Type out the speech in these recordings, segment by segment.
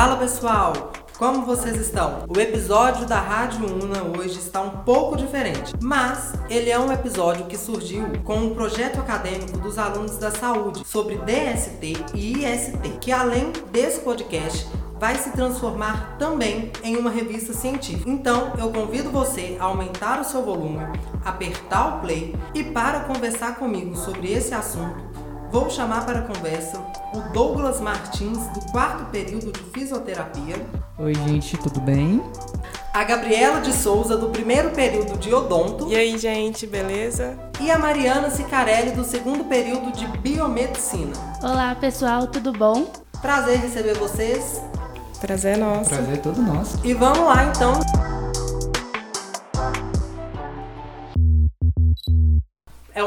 Fala pessoal, como vocês estão? O episódio da Rádio Una hoje está um pouco diferente, mas ele é um episódio que surgiu com um projeto acadêmico dos alunos da saúde sobre DST e IST, que além desse podcast vai se transformar também em uma revista científica. Então, eu convido você a aumentar o seu volume, apertar o play e para conversar comigo sobre esse assunto, vou chamar para a conversa o Douglas Martins, do quarto período de fisioterapia. Oi, gente, tudo bem? A Gabriela de Souza, do primeiro período de odonto. E aí, gente, beleza? E a Mariana Cicarelli, do segundo período de biomedicina. Olá, pessoal, tudo bom? Prazer receber vocês. Prazer é nosso. Prazer é todo nosso. E vamos lá, então.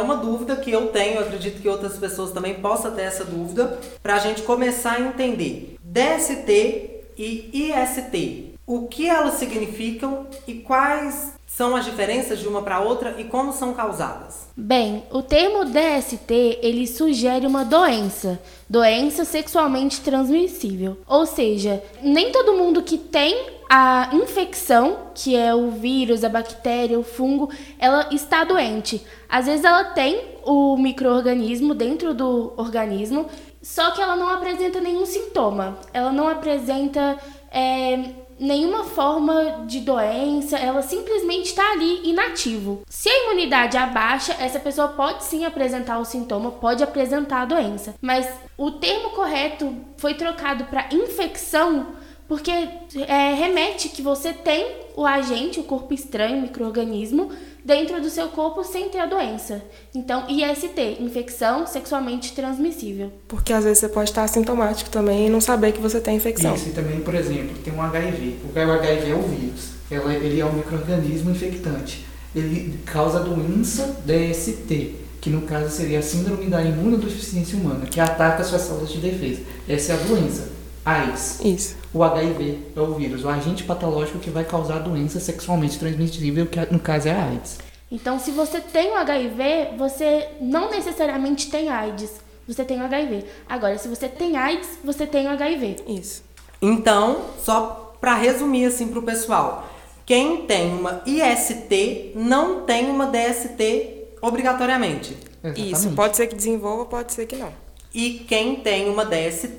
Uma dúvida que eu tenho, acredito que outras pessoas também possam ter essa dúvida, para a gente começar a entender DST e IST. O que elas significam e quais são as diferenças de uma para outra e como são causadas? Bem, o termo DST, ele sugere uma doença, doença sexualmente transmissível. Ou seja, nem todo mundo que tem a infecção, que é o vírus, a bactéria, o fungo, ela está doente. Às vezes ela tem o microorganismo dentro do organismo, só que ela não apresenta nenhum sintoma. Ela não apresenta é, nenhuma forma de doença, ela simplesmente está ali inativo. Se a imunidade abaixa, essa pessoa pode sim apresentar o sintoma, pode apresentar a doença. Mas o termo correto foi trocado para infecção porque é, remete que você tem o agente, o corpo estranho, o microorganismo, dentro do seu corpo sem ter a doença. Então, IST, infecção sexualmente transmissível. Porque às vezes você pode estar assintomático também e não saber que você tem infecção. Isso, e também, por exemplo, tem um HIV. O HIV é o vírus. Ela, ele é um microorganismo infectante. Ele causa a doença DST, que no caso seria a síndrome da imunodeficiência humana, que ataca suas células de defesa. Essa é a doença. AIDS. Isso. O HIV é o vírus, o agente patológico que vai causar a doença sexualmente transmissível, que no caso é a AIDS. Então, se você tem o HIV, você não necessariamente tem AIDS. Você tem o HIV. Agora, se você tem AIDS, você tem o HIV. Isso. Então, só para resumir assim para o pessoal, quem tem uma IST não tem uma DST obrigatoriamente. Exatamente. Isso. Pode ser que desenvolva, pode ser que não. E quem tem uma DST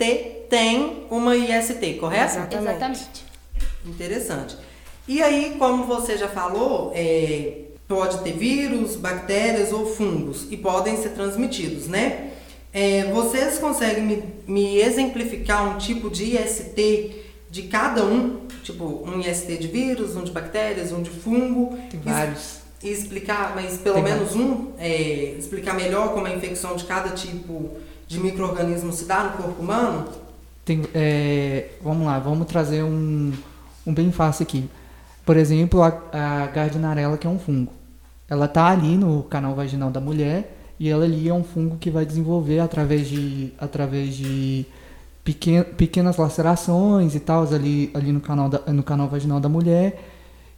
tem uma IST, correto? Exatamente. Exatamente. Interessante. E aí, como você já falou, é, pode ter vírus, bactérias ou fungos e podem ser transmitidos, né? É, vocês conseguem me, me exemplificar um tipo de IST de cada um? Tipo, um IST de vírus, um de bactérias, um de fungo? Tem E- vários. E explicar, mas pelo Tem menos um, é, explicar melhor como a infecção de cada tipo de microorganismo se dá no corpo humano? Tem, é, vamos lá, vamos trazer um, um bem fácil aqui. Por exemplo, a, a gardnerella, que é um fungo. Ela tá ali no canal vaginal da mulher e ela ali é um fungo que vai desenvolver através de, através de pequen, pequenas lacerações e tal ali, ali no, canal da, no canal vaginal da mulher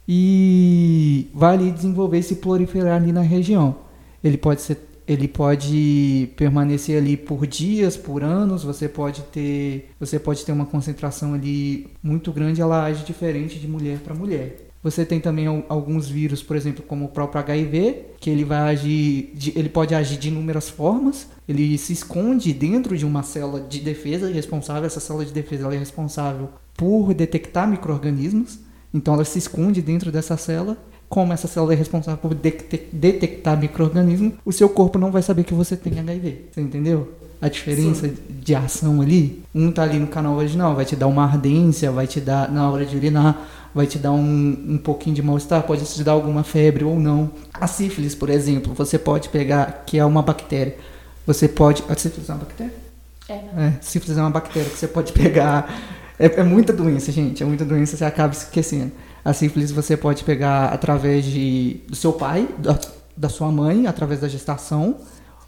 e vai ali desenvolver se proliferar ali na região. Ele pode ser ele pode permanecer ali por dias, por anos, você pode ter, você pode ter uma concentração ali muito grande, ela age diferente de mulher para mulher. Você tem também al- alguns vírus, por exemplo, como o próprio HIV, que ele vai agir, de- ele pode agir de inúmeras formas. Ele se esconde dentro de uma célula de defesa responsável. Essa célula de defesa é responsável por detectar micro-organismos. Então ela se esconde dentro dessa célula. Como essa célula é responsável por detec- detectar micro-organismo, o seu corpo não vai saber que você tem HIV. Você entendeu? A diferença de ação ali, um tá ali no canal vaginal, vai te dar uma ardência, vai te dar na hora de urinar, vai te dar um, um pouquinho de mal-estar, pode te dar alguma febre ou não. A sífilis, por exemplo, você pode pegar, que é uma bactéria. Você pode. A sífilis é uma bactéria? É, É, sífilis é uma bactéria que você pode pegar. É, é muita doença, gente. É muita doença, você acaba esquecendo. A sífilis você pode pegar através de, do seu pai, da, da sua mãe, através da gestação,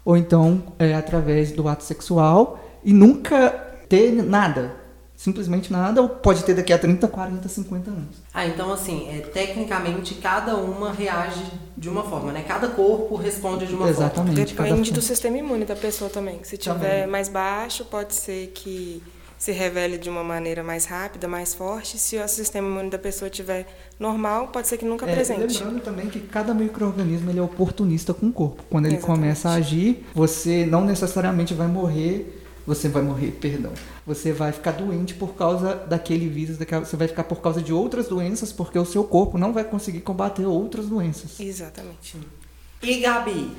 ou então é, através do ato sexual e nunca ter nada. Simplesmente nada, ou pode ter daqui a 30, 40, 50 anos. Ah, então assim, é, tecnicamente cada uma reage de uma forma, né? Cada corpo responde de uma forma. Exatamente. cada Depende do sistema imune da pessoa também. Se tiver Também. mais baixo, pode ser que se revele de uma maneira mais rápida, mais forte. Se o sistema imune da pessoa estiver normal, pode ser que nunca É, apresente. lembrando também que cada microorganismo ele é oportunista com o corpo. Quando ele Exatamente. começa a agir, você não necessariamente vai morrer. Você vai morrer, perdão. Você vai ficar doente por causa daquele vírus, daquela, você vai ficar por causa de outras doenças, porque o seu corpo não vai conseguir combater outras doenças. Exatamente. E Gabi,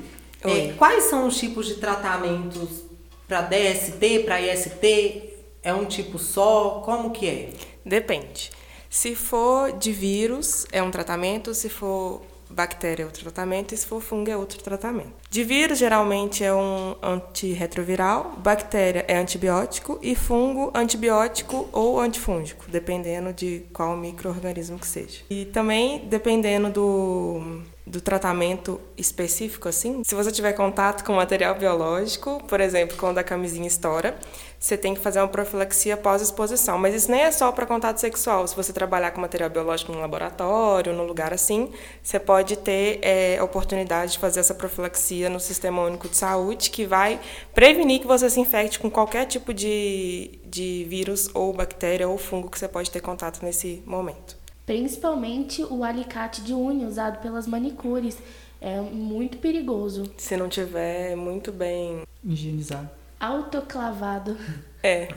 é, quais são os tipos de tratamentos para DST, para IST? É um tipo só? Como que é? Depende. Se for de vírus, é um tratamento. Se for bactéria, é outro tratamento. E se for fungo, é outro tratamento. De vírus, geralmente é um antirretroviral. Bactéria é antibiótico. E fungo, antibiótico ou antifúngico, dependendo de qual microorganismo que seja. E também, dependendo do, do tratamento específico, assim, se você tiver contato com material biológico, por exemplo, quando a camisinha estoura, você tem que fazer uma profilaxia pós-exposição. Mas isso nem é só para contato sexual. Se você trabalhar com material biológico no laboratório, num lugar assim, você pode ter é, a oportunidade de fazer essa profilaxia no Sistema Único de Saúde, que vai prevenir que você se infecte com qualquer tipo de, de vírus ou bactéria ou fungo que você pode ter contato nesse momento. Principalmente o alicate de unha usado pelas manicures. É muito perigoso. Se não tiver muito bem. Higienizar. Autoclavado. É.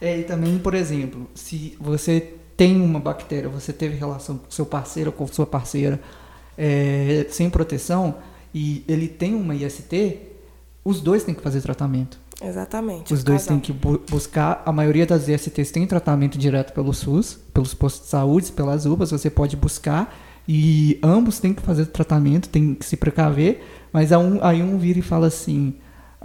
É, e também, por exemplo, se você tem uma bactéria, você teve relação com seu parceiro ou com sua parceira é, sem proteção e ele tem uma IST, os dois têm que fazer tratamento. Exatamente. Os dois têm que bu- buscar. A maioria das ISTs tem tratamento direto pelo SUS, pelos postos de saúde, pelas UPAs, você pode buscar. E ambos têm que fazer tratamento, tem que se precaver. Mas aí um, aí um vira e fala assim: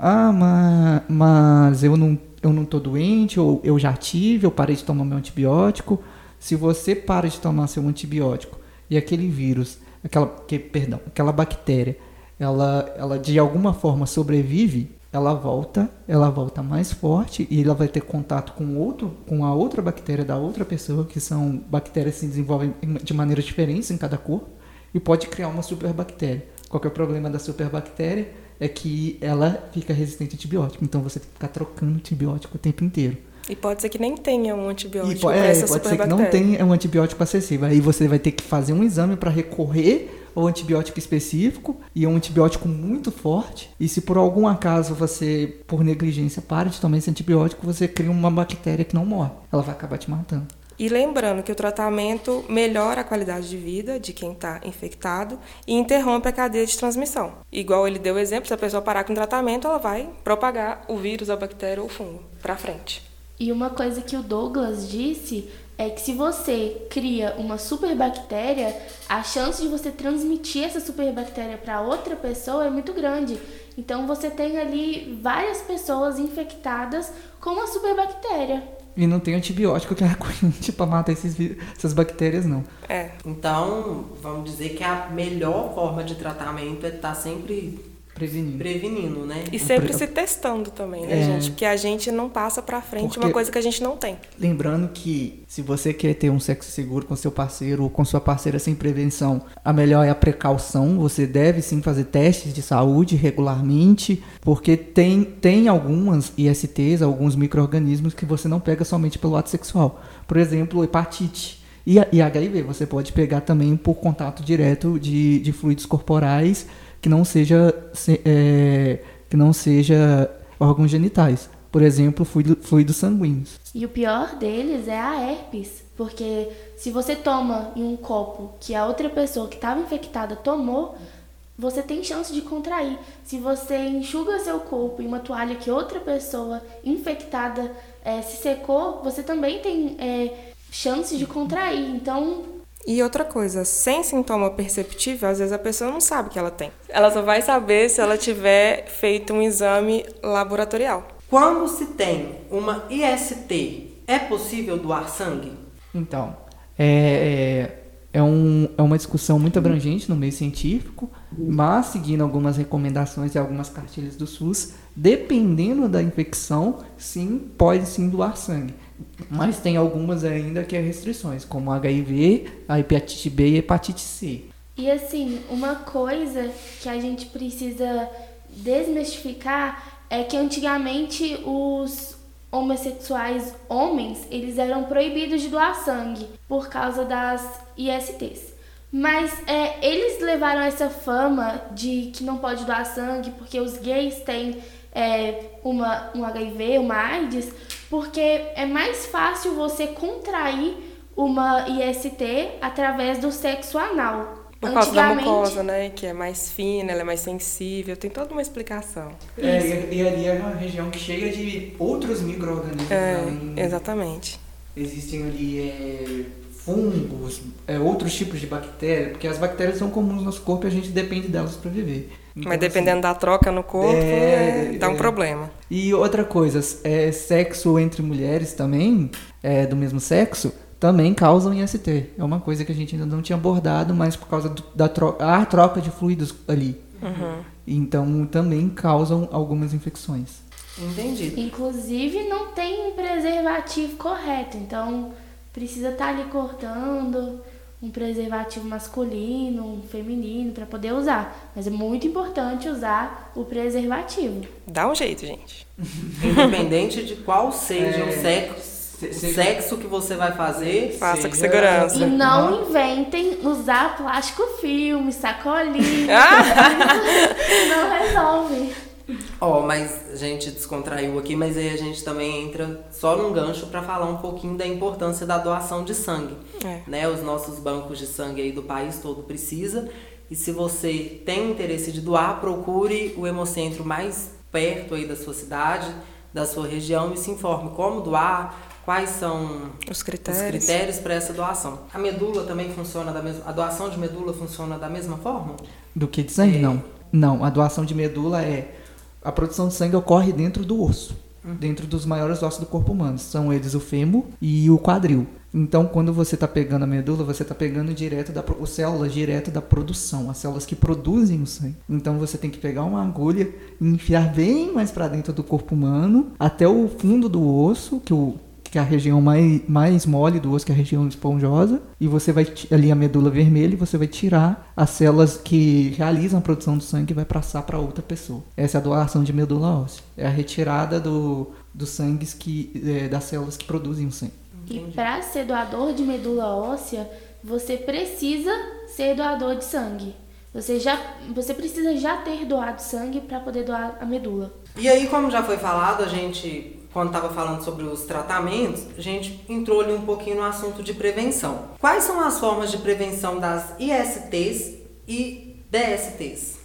Ah, mas, mas eu, não, eu não tô doente, ou eu já tive, eu parei de tomar meu antibiótico. Se você para de tomar seu antibiótico e aquele vírus, aquela, que, perdão, aquela bactéria, ela, ela de alguma forma sobrevive, ela volta, ela volta mais forte e ela vai ter contato com outro, com a outra bactéria da outra pessoa, que são bactérias que se desenvolvem em- de maneiras diferentes em cada corpo e pode criar uma superbactéria. Qual é o problema da superbactéria? É que ela fica resistente a antibiótico, então você tem que ficar trocando antibiótico o tempo inteiro. E pode ser que nem tenha um antibiótico para é, essa pode ser que não tenha um antibiótico acessível. Aí você vai ter que fazer um exame para recorrer ao antibiótico específico e é um antibiótico muito forte. E se por algum acaso você, por negligência, para de tomar esse antibiótico, você cria uma bactéria que não morre. Ela vai acabar te matando. E lembrando que o tratamento melhora a qualidade de vida de quem está infectado e interrompe a cadeia de transmissão. Igual ele deu o exemplo, se a pessoa parar com o tratamento, ela vai propagar o vírus, a bactéria ou o fungo para frente. E uma coisa que o Douglas disse é que se você cria uma superbactéria, a chance de você transmitir essa superbactéria para outra pessoa é muito grande. Então você tem ali várias pessoas infectadas com a superbactéria. E não tem antibiótico que aguente para matar esses, essas bactérias, não. É, Então, vamos dizer que a melhor forma de tratamento é estar sempre Prevenindo. prevenindo, né? e sempre pre- se testando também, né, É. gente? Porque a gente não passa para frente Porque- uma coisa que a gente não tem. Lembrando que se você quer ter um sexo seguro com seu parceiro ou com sua parceira sem prevenção, a melhor é a precaução. Você deve sim fazer testes de saúde regularmente, porque tem, tem algumas ISTs, alguns micro-organismos que você não pega somente pelo ato sexual. Por exemplo, hepatite. E, e HIV você pode pegar também por contato direto de, de fluidos corporais que não seja, se- é, que não seja órgãos genitais. Por exemplo, fluido, fluidos sanguíneos. E o pior deles é a herpes, porque se você toma em um copo que a outra pessoa que estava infectada tomou, você tem chance de contrair. Se você enxuga seu corpo em uma toalha que outra pessoa infectada eh, se secou, você também tem eh, chance de contrair. Então, E outra coisa, sem sintoma perceptível, às vezes a pessoa não sabe que ela tem. Ela só vai saber se ela tiver feito um exame laboratorial. Quando se tem uma IST, é possível doar sangue? Então, é, é, um, é uma discussão muito abrangente no meio científico, mas seguindo algumas recomendações e algumas cartilhas do SUS, dependendo da infecção, sim, pode sim doar sangue. Mas tem algumas ainda que é restrições, como HIV, a hepatite B e hepatite C. E assim, uma coisa que a gente precisa desmistificar é que antigamente os, homossexuais homens, eles eram proibidos de doar sangue por causa das ISTs. Mas é, eles levaram essa fama de que não pode doar sangue porque os gays têm é, uma, um HIV, uma AIDS, porque é mais fácil você contrair uma IST através do sexo anal. Por causa da mucosa, né? Que é mais fina, ela é mais sensível, tem toda uma explicação. É, e, e ali é uma região cheia de outros micro-organismos. É, né? exatamente. Existem ali é, fungos, é, outros tipos de bactérias, porque as bactérias são comuns no nosso corpo e a gente depende delas para viver. Então, Mas dependendo da troca no corpo, É, é, dá um é. problema. E outra coisa, é, sexo entre mulheres também, é, do mesmo sexo, também causam IST. É uma coisa que a gente ainda não tinha abordado, mas por causa do- da troca, a troca de fluidos ali. Uhum. Então também causam algumas infecções. Entendido. Inclusive, não tem um preservativo correto, então precisa estar ali cortando um preservativo masculino, um feminino para poder usar. Mas é muito importante usar o preservativo. Dá um jeito, gente. Independente de qual seja o É, sexo, se- o se- sexo que você vai fazer. Faça com segurança. E não inventem usar plástico filme, sacolinha. Ah! não resolve. Ó, mas a gente descontraiu aqui, mas aí a gente também entra só num gancho para falar um pouquinho da importância da doação de sangue. É. Né? Os nossos bancos de sangue aí do país todo precisa. E se você tem interesse de doar, procure o hemocentro mais perto aí da sua cidade, da sua região e se informe como doar, quais são Os os critérios. critérios para essa doação. A medula também funciona da mesma, a doação de medula funciona da mesma forma? Do que de sangue? É. Não. Não, a doação de medula é. A produção de sangue ocorre dentro do osso, dentro dos maiores ossos do corpo humano. São eles o fêmur e o quadril. Então, quando você está pegando a medula, você está pegando direto da as células direto da produção, as células que produzem o sangue. Então, você tem que pegar uma agulha e enfiar bem mais para dentro do corpo humano, até o fundo do osso, que o que é a região mais, mais mole do osso, que é a região esponjosa, e você vai ali a medula vermelha e você vai tirar as células que realizam a produção do sangue e vai passar para outra pessoa. Essa é a doação de medula óssea. É a retirada do, dos sangues que é, das células que produzem o sangue. E para ser doador de medula óssea, você precisa ser doador de sangue. Você já você precisa já ter doado sangue para poder doar a medula. E aí, como já foi falado, a gente, quando estava falando sobre os tratamentos, a gente entrou ali um pouquinho no assunto de prevenção. Quais são as formas de prevenção das ISTs e DSTs?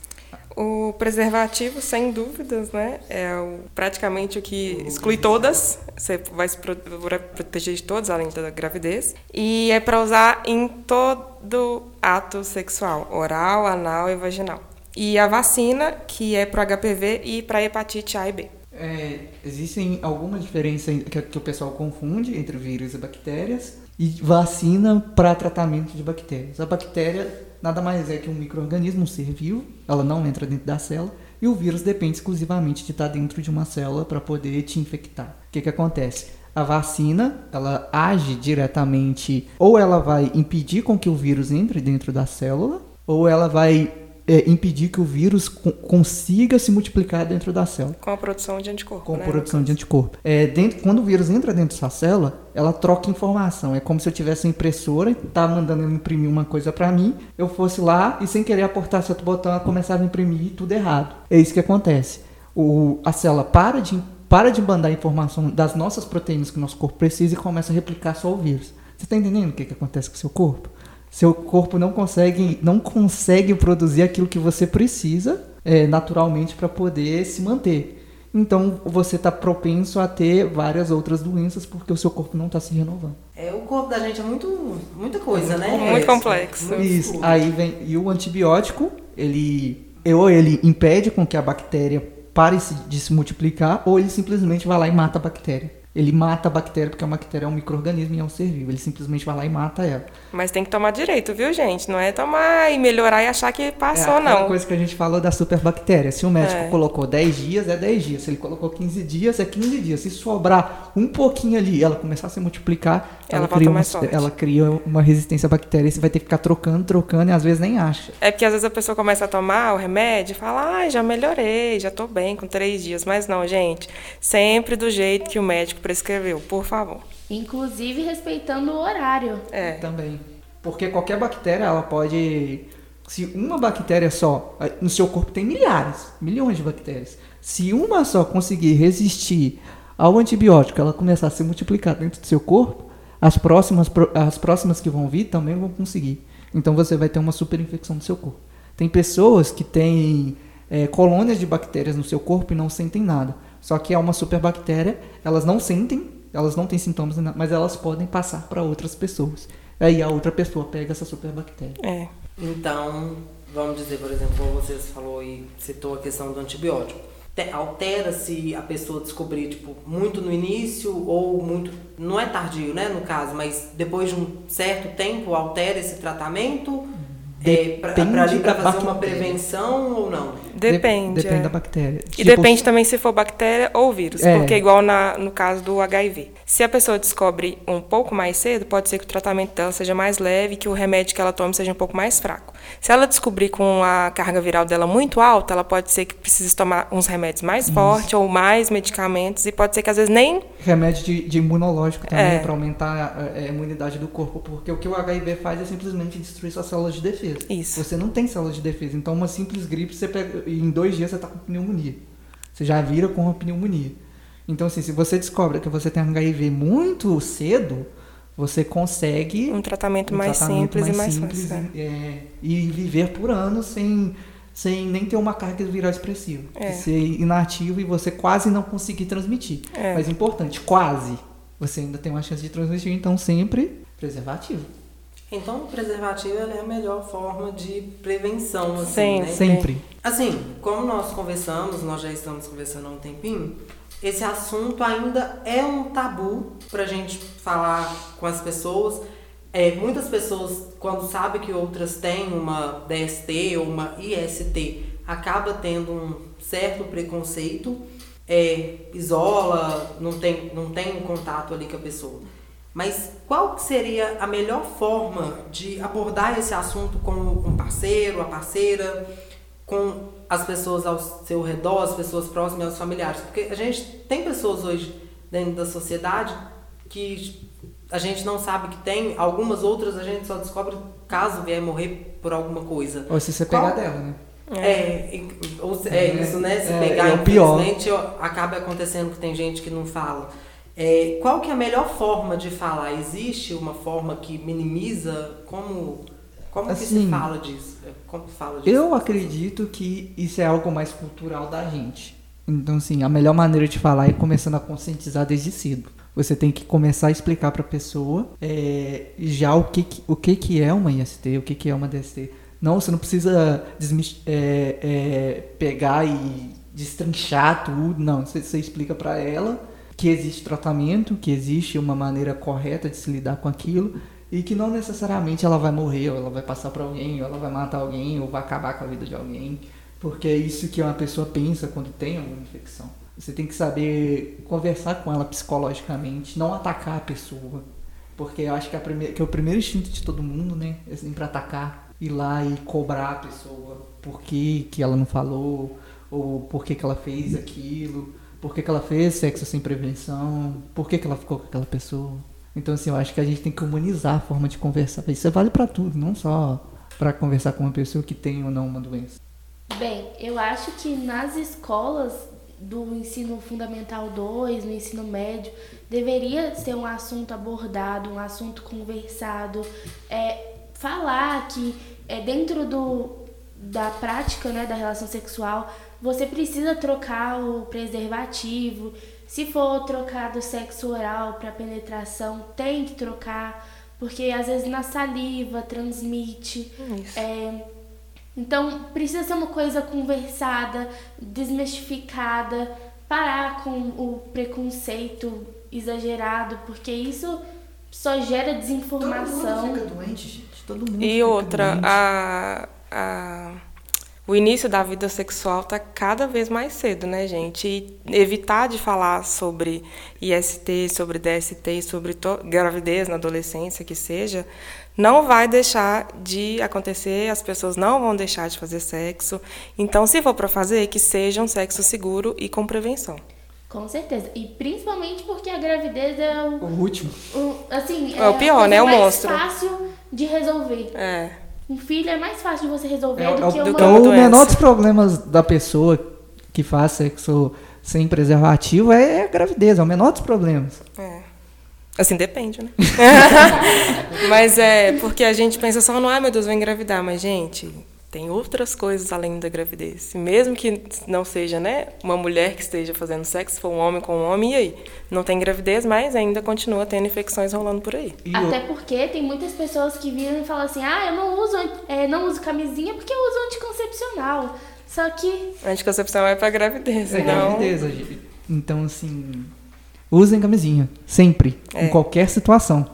O preservativo, sem dúvidas, né? É o- praticamente o que exclui todas. Você vai se proteger de todas, além da gravidez. E é para usar em todo ato sexual, oral, anal e vaginal. E a vacina, que é para HPV e para hepatite A e B. É, existem alguma diferença em- que, que o pessoal confunde entre vírus e bactérias e vacina para tratamento de bactérias. A bactéria nada mais é que um microorganismo, um ser vivo, ela não entra dentro da célula e o vírus depende exclusivamente de estar dentro de uma célula para poder te infectar. O que, que acontece? A vacina, ela age diretamente, ou ela vai impedir com que o vírus entre dentro da célula, ou ela vai é, impedir que o vírus co- consiga se multiplicar dentro da célula Com a produção de anticorpo. com né? produção de anticorpo. É, dentro, quando o vírus entra dentro dessa célula, ela troca informação. É como se eu tivesse uma impressora, tá mandando imprimir uma coisa para mim, eu fosse lá e sem querer apertar certo botão, ela começava a imprimir tudo errado. É isso que acontece. O, a célula para de, para de mandar informação das nossas proteínas que o nosso corpo precisa e começa a replicar só o vírus. Você está entendendo o que, que acontece com o seu corpo? Seu corpo não consegue, não consegue produzir aquilo que você precisa é, naturalmente para poder se manter. Então você está propenso a ter várias outras doenças porque o seu corpo não está se renovando. É, o corpo da gente é muito, muita coisa, né? Muito complexo. Muito Isso. escuro. Aí vem e o antibiótico ele ou ele impede com que a bactéria pare de se multiplicar ou ele simplesmente vai lá e mata a bactéria. Ele mata a bactéria, porque a bactéria é um microorganismo e é um ser vivo. Ele simplesmente vai lá e mata ela. Mas tem que tomar direito, viu, gente? Não é tomar e melhorar e achar que passou, é não. coisa que a gente falou da superbactéria. Se o médico É. colocou 10 dias, é 10 dias. Se ele colocou 15 dias, é 15 dias. Se sobrar um pouquinho ali e ela começar a se multiplicar, Ela ela, cria, uma, ela cria uma resistência à bactéria. E você vai ter que ficar trocando, trocando e às vezes nem acha. É porque às vezes a pessoa começa a tomar o remédio e fala, ah, já melhorei, já tô bem com três dias. Mas não, gente. Sempre do jeito que o médico prescreveu, por favor. Inclusive respeitando o horário. É. Também. Porque qualquer bactéria, ela pode. Se uma bactéria só. No seu corpo tem milhares, milhões de bactérias. Se uma só conseguir resistir ao antibiótico, ela começar a se multiplicar dentro do seu corpo, as próximas, as próximas que vão vir também vão conseguir. Então você vai ter uma superinfecção no seu corpo. Tem pessoas que têm eh, colônias de bactérias no seu corpo e não sentem nada. Só que é uma superbactéria, elas não sentem, elas não têm sintomas, nada, mas elas podem passar para outras pessoas. Aí a outra pessoa pega essa superbactéria. É. Então, vamos dizer, por exemplo, você falou e citou a questão do antibiótico. Te- Altera se a pessoa descobrir, tipo, muito no início ou muito. Não é tardio, né, no caso, mas depois de um certo tempo altera esse tratamento? É, pra ali fazer uma bactéria. prevenção ou não? Depende. Depende é. da bactéria. E Tipo, depende também se for bactéria ou vírus, É. porque igual na, no caso do HIV. Se a pessoa descobre um pouco mais cedo, pode ser que o tratamento dela seja mais leve, que o remédio que ela tome seja um pouco mais fraco. Se ela descobrir com a carga viral dela muito alta, ela pode ser que precise tomar uns remédios mais fortes ou mais medicamentos, e pode ser que às vezes nem Remédio de, de imunológico também É. para aumentar a, a imunidade do corpo, porque o que o HIV faz é simplesmente destruir suas células de defesa. Isso. Você não tem células de defesa, então uma simples gripe você pega e em dois dias você tá com pneumonia. Você já vira com uma pneumonia. Então assim, se você descobre que você tem HIV muito cedo, você consegue um tratamento um mais tratamento simples e mais mais simples fácil. e, é, e viver por anos sem, sem nem ter uma carga viral expressiva. É. Ser inativo e você quase não conseguir transmitir. É. Mas importante, quase. Você ainda tem uma chance de transmitir, então sempre preservativo. Então, o preservativo é a melhor forma de prevenção, assim, Sim, né? Sempre. Assim, como nós conversamos, nós já estamos conversando há um tempinho, esse assunto ainda é um tabu pra gente falar com as pessoas. É, muitas pessoas, quando sabem que outras têm uma DST ou uma IST, acaba tendo um certo preconceito, é, isola, não tem, não tem um contato ali com a pessoa. Mas qual que seria a melhor forma de abordar esse assunto com um parceiro, a parceira, com as pessoas ao seu redor, as pessoas próximas, os familiares? Porque a gente tem pessoas hoje dentro da sociedade que a gente não sabe que tem, algumas outras a gente só descobre caso vier morrer por alguma coisa. Ou se você Qual- pegar dela, né? É, e- ou se- é isso, né? Se É, pegar, é o pior. infelizmente, ó, acaba acontecendo que tem gente que não fala. É, qual que é a melhor forma de falar? Existe uma forma que minimiza? Como, como que se Assim, fala disso? É, Como fala disso? Eu acredito que isso é algo mais cultural da gente. Então, assim, a melhor maneira de falar é começando a conscientizar desde cedo. Você tem que começar a explicar para a pessoa é, já o que, o que, que é uma IST, o que, que é uma DST. Não, você não precisa é, é, pegar e destrinchar tudo. Não, você, você explica para ela que existe tratamento, que existe uma maneira correta de se lidar com aquilo e que não necessariamente ela vai morrer, ou ela vai passar para alguém, ou ela vai matar alguém, ou vai acabar com a vida de alguém, porque é isso que uma pessoa pensa quando tem alguma infecção. Você tem que saber conversar com ela psicologicamente, não atacar a pessoa, porque eu acho que, primeira, que é o primeiro instinto de todo mundo, né, é sempre atacar, ir lá e cobrar a pessoa por que, que ela não falou, ou por que, que ela fez aquilo, por que, que ela fez sexo sem prevenção, por que, que ela ficou com aquela pessoa. Então, assim, eu acho que a gente tem que humanizar a forma de conversar. Isso vale pra tudo, não só pra conversar com uma pessoa que tem ou não uma doença. Bem, eu acho que nas escolas do ensino fundamental 2, no ensino médio, deveria ser um assunto abordado, um assunto conversado, é, falar que é, dentro do, da prática né, da relação sexual, você precisa trocar o preservativo. Se for trocar do sexo oral para penetração, tem que trocar, porque às vezes na saliva transmite. Isso. É, então, precisa ser uma coisa conversada, desmistificada, parar com o preconceito exagerado, porque isso só gera desinformação. Todo mundo fica doente, gente. Todo mundo E fica outra, doente. a, a, o início da vida sexual está cada vez mais cedo, né, gente? E evitar de falar sobre IST, sobre DST, sobre gravidez na adolescência, que seja, não vai deixar de acontecer, as pessoas não vão deixar de fazer sexo. Então, se for para fazer, que seja um sexo seguro e com prevenção. Com certeza. E principalmente porque a gravidez é o, O último. o- assim, É o pior, né? O mais monstro. fácil de resolver. É. Um filho é mais fácil de você resolver É, do é o- que uma uma o menor dos problemas da pessoa que faz sexo sem preservativo é a gravidez, é o menor dos problemas. É. Assim, depende, né? mas é porque a gente pensa só no, ai meu Deus, vou engravidar. Mas, gente, tem outras coisas além da gravidez. E mesmo que não seja, né, uma mulher que esteja fazendo sexo, se for um homem com um homem, e aí? Não tem gravidez, mas ainda continua tendo infecções rolando por aí. Até porque tem muitas pessoas que viram e falam assim, ah, eu não uso, é, não uso camisinha porque eu uso anticoncepcional. Só que A anticoncepção é pra gravidez, é não... gravidez. Então, assim, usem camisinha. Sempre. É. Em qualquer situação.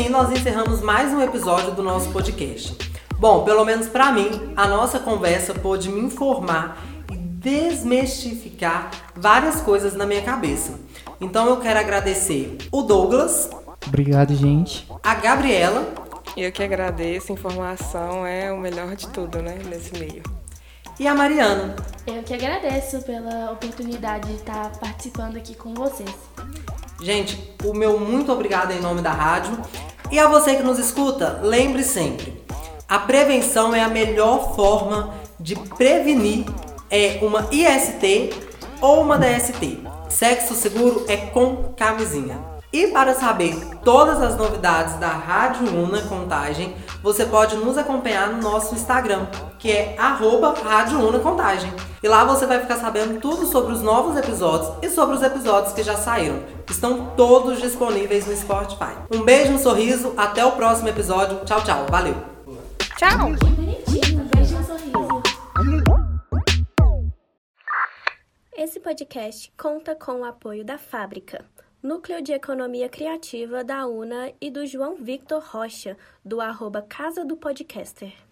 Assim nós encerramos mais um episódio do nosso podcast. Bom, pelo menos pra mim, a nossa conversa pôde me informar e desmistificar várias coisas na minha cabeça. Então eu quero agradecer o Douglas, Obrigado, gente. a Gabriela E eu que agradeço, informação é o melhor de tudo, né, nesse meio. e a Mariana. eu que agradeço pela oportunidade de estar participando aqui com vocês. Gente, o meu muito obrigado em nome da rádio. E a você que nos escuta, lembre sempre: a prevenção é a melhor forma de prevenir é uma IST ou uma DST. Sexo seguro é com camisinha. E para saber todas as novidades da Rádio Una Contagem, você pode nos acompanhar no nosso Instagram, que é arroba Rádio Una Contagem. E lá você vai ficar sabendo tudo sobre os novos episódios e sobre os episódios que já saíram. Estão todos disponíveis no Spotify. Um beijo, um sorriso, até o próximo episódio. Tchau, tchau. Valeu! Tchau! Um. Esse podcast conta com o apoio da Fábrica, Núcleo de Economia Criativa da UNA e do João Victor Rocha, do arroba Casa do Podcaster.